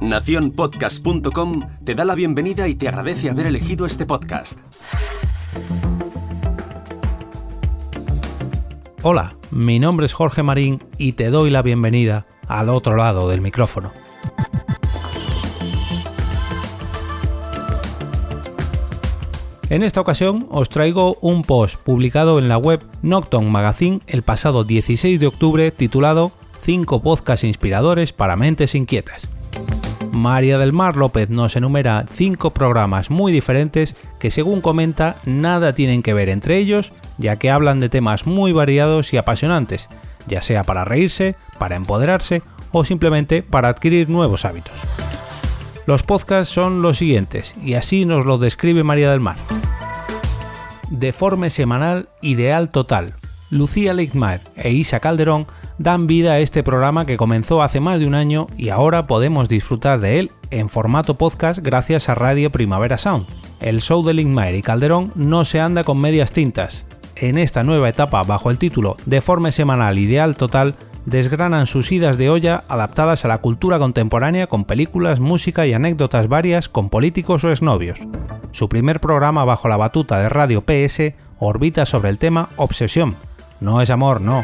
Naciónpodcast.com te da la bienvenida y te agradece haber elegido este podcast. Hola, mi nombre es Jorge Marín y te doy la bienvenida al otro lado del micrófono. En esta ocasión os traigo un post publicado en la web Nocton Magazine el pasado 16 de octubre titulado 5 podcasts inspiradores para mentes inquietas. María del Mar López nos enumera 5 programas muy diferentes que según comenta nada tienen que ver entre ellos ya que hablan de temas muy variados y apasionantes, ya sea para reírse, para empoderarse o simplemente para adquirir nuevos hábitos. Los podcasts son los siguientes, y así nos lo describe María del Mar. Deforme semanal ideal total. Lucía Leitmar e Isa Calderón dan vida a este programa que comenzó hace más de un año y ahora podemos disfrutar de él en formato podcast gracias a Radio Primavera Sound. El show de Linkmire y Calderón no se anda con medias tintas. En esta nueva etapa bajo el título Deforme semanal ideal total desgranan sus idas de olla adaptadas a la cultura contemporánea con películas, música y anécdotas varias con políticos o exnovios. Su primer programa bajo la batuta de Radio PS orbita sobre el tema Obsesión. No es amor, no.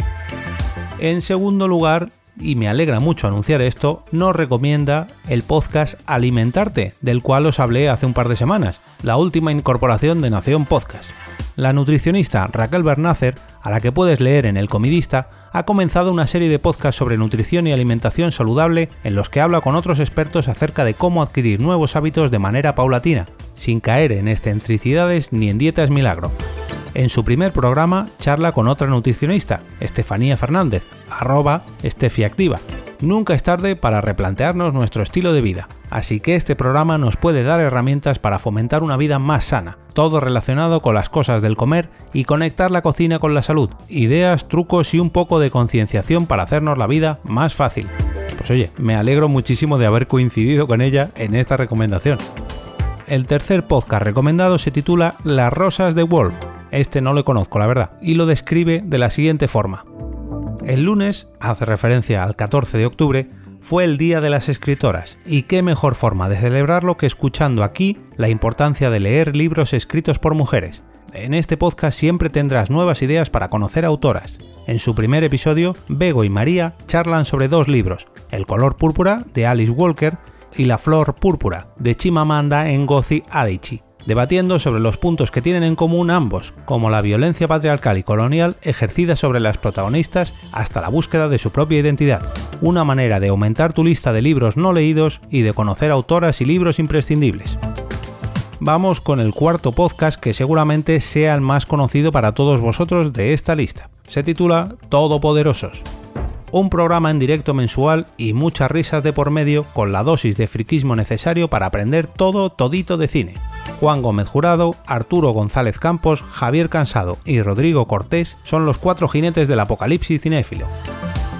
En segundo lugar, y me alegra mucho anunciar esto, nos recomienda el podcast Alimentarte, del cual os hablé hace un par de semanas, la última incorporación de Nación Podcast. La nutricionista Raquel Bernácer, a la que puedes leer en El Comidista, ha comenzado una serie de podcasts sobre nutrición y alimentación saludable en los que habla con otros expertos acerca de cómo adquirir nuevos hábitos de manera paulatina, sin caer en excentricidades ni en dietas milagro. En su primer programa charla con otra nutricionista, Estefanía Fernández, arroba estefiactiva. Nunca es tarde para replantearnos nuestro estilo de vida, así que este programa nos puede dar herramientas para fomentar una vida más sana, todo relacionado con las cosas del comer y conectar la cocina con la salud, ideas, trucos y un poco de concienciación para hacernos la vida más fácil. Pues oye, me alegro muchísimo de haber coincidido con ella en esta recomendación. El tercer podcast recomendado se titula Las Rosas de Wolf. Este no lo conozco, la verdad, y lo describe de la siguiente forma. El lunes, hace referencia al 14 de octubre, fue el Día de las Escritoras, y qué mejor forma de celebrarlo que escuchando aquí la importancia de leer libros escritos por mujeres. En este podcast siempre tendrás nuevas ideas para conocer autoras. En su primer episodio, Bego y María charlan sobre dos libros, El color púrpura de Alice Walker y La flor púrpura de Chimamanda Ngozi Adichie, debatiendo sobre los puntos que tienen en común ambos, como la violencia patriarcal y colonial ejercida sobre las protagonistas hasta la búsqueda de su propia identidad. Una manera de aumentar tu lista de libros no leídos y de conocer autoras y libros imprescindibles. Vamos con el cuarto podcast que seguramente sea el más conocido para todos vosotros de esta lista. Se titula Todopoderosos un programa en directo mensual y muchas risas de por medio con la dosis de friquismo necesario para aprender todo todito de cine. Juan Gómez Jurado, Arturo González Campos, Javier Cansado y Rodrigo Cortés son los cuatro jinetes del apocalipsis cinéfilo.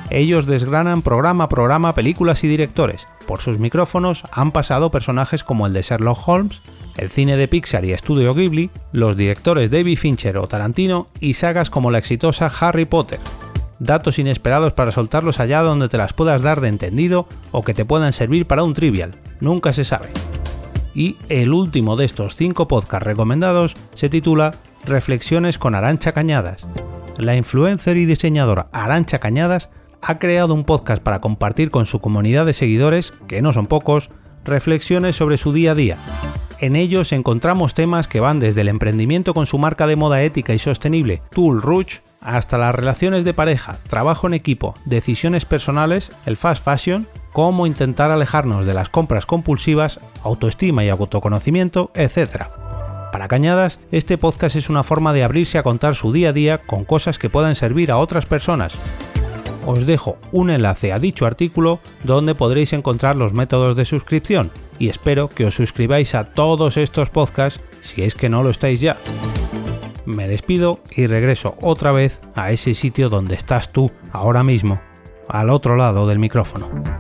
Ellos desgranan programa a programa películas y directores. Por sus micrófonos han pasado personajes como el de Sherlock Holmes, el cine de Pixar y Estudio Ghibli, los directores David Fincher o Tarantino y sagas como la exitosa Harry Potter datos inesperados para soltarlos allá donde te las puedas dar de entendido o que te puedan servir para un trivial, nunca se sabe. Y el último de estos 5 podcasts recomendados se titula Reflexiones con Arancha Cañadas. La influencer y diseñadora Arancha Cañadas ha creado un podcast para compartir con su comunidad de seguidores, que no son pocos, reflexiones sobre su día a día. En ellos encontramos temas que van desde el emprendimiento con su marca de moda ética y sostenible, Tool Rouge, hasta las relaciones de pareja, trabajo en equipo, decisiones personales, el fast fashion, cómo intentar alejarnos de las compras compulsivas, autoestima y autoconocimiento, etc. Para Cañadas, este podcast es una forma de abrirse a contar su día a día con cosas que puedan servir a otras personas. Os dejo un enlace a dicho artículo donde podréis encontrar los métodos de suscripción y espero que os suscribáis a todos estos podcasts si es que no lo estáis ya me despido y regreso otra vez a ese sitio donde estás tú ahora mismo, al otro lado del micrófono.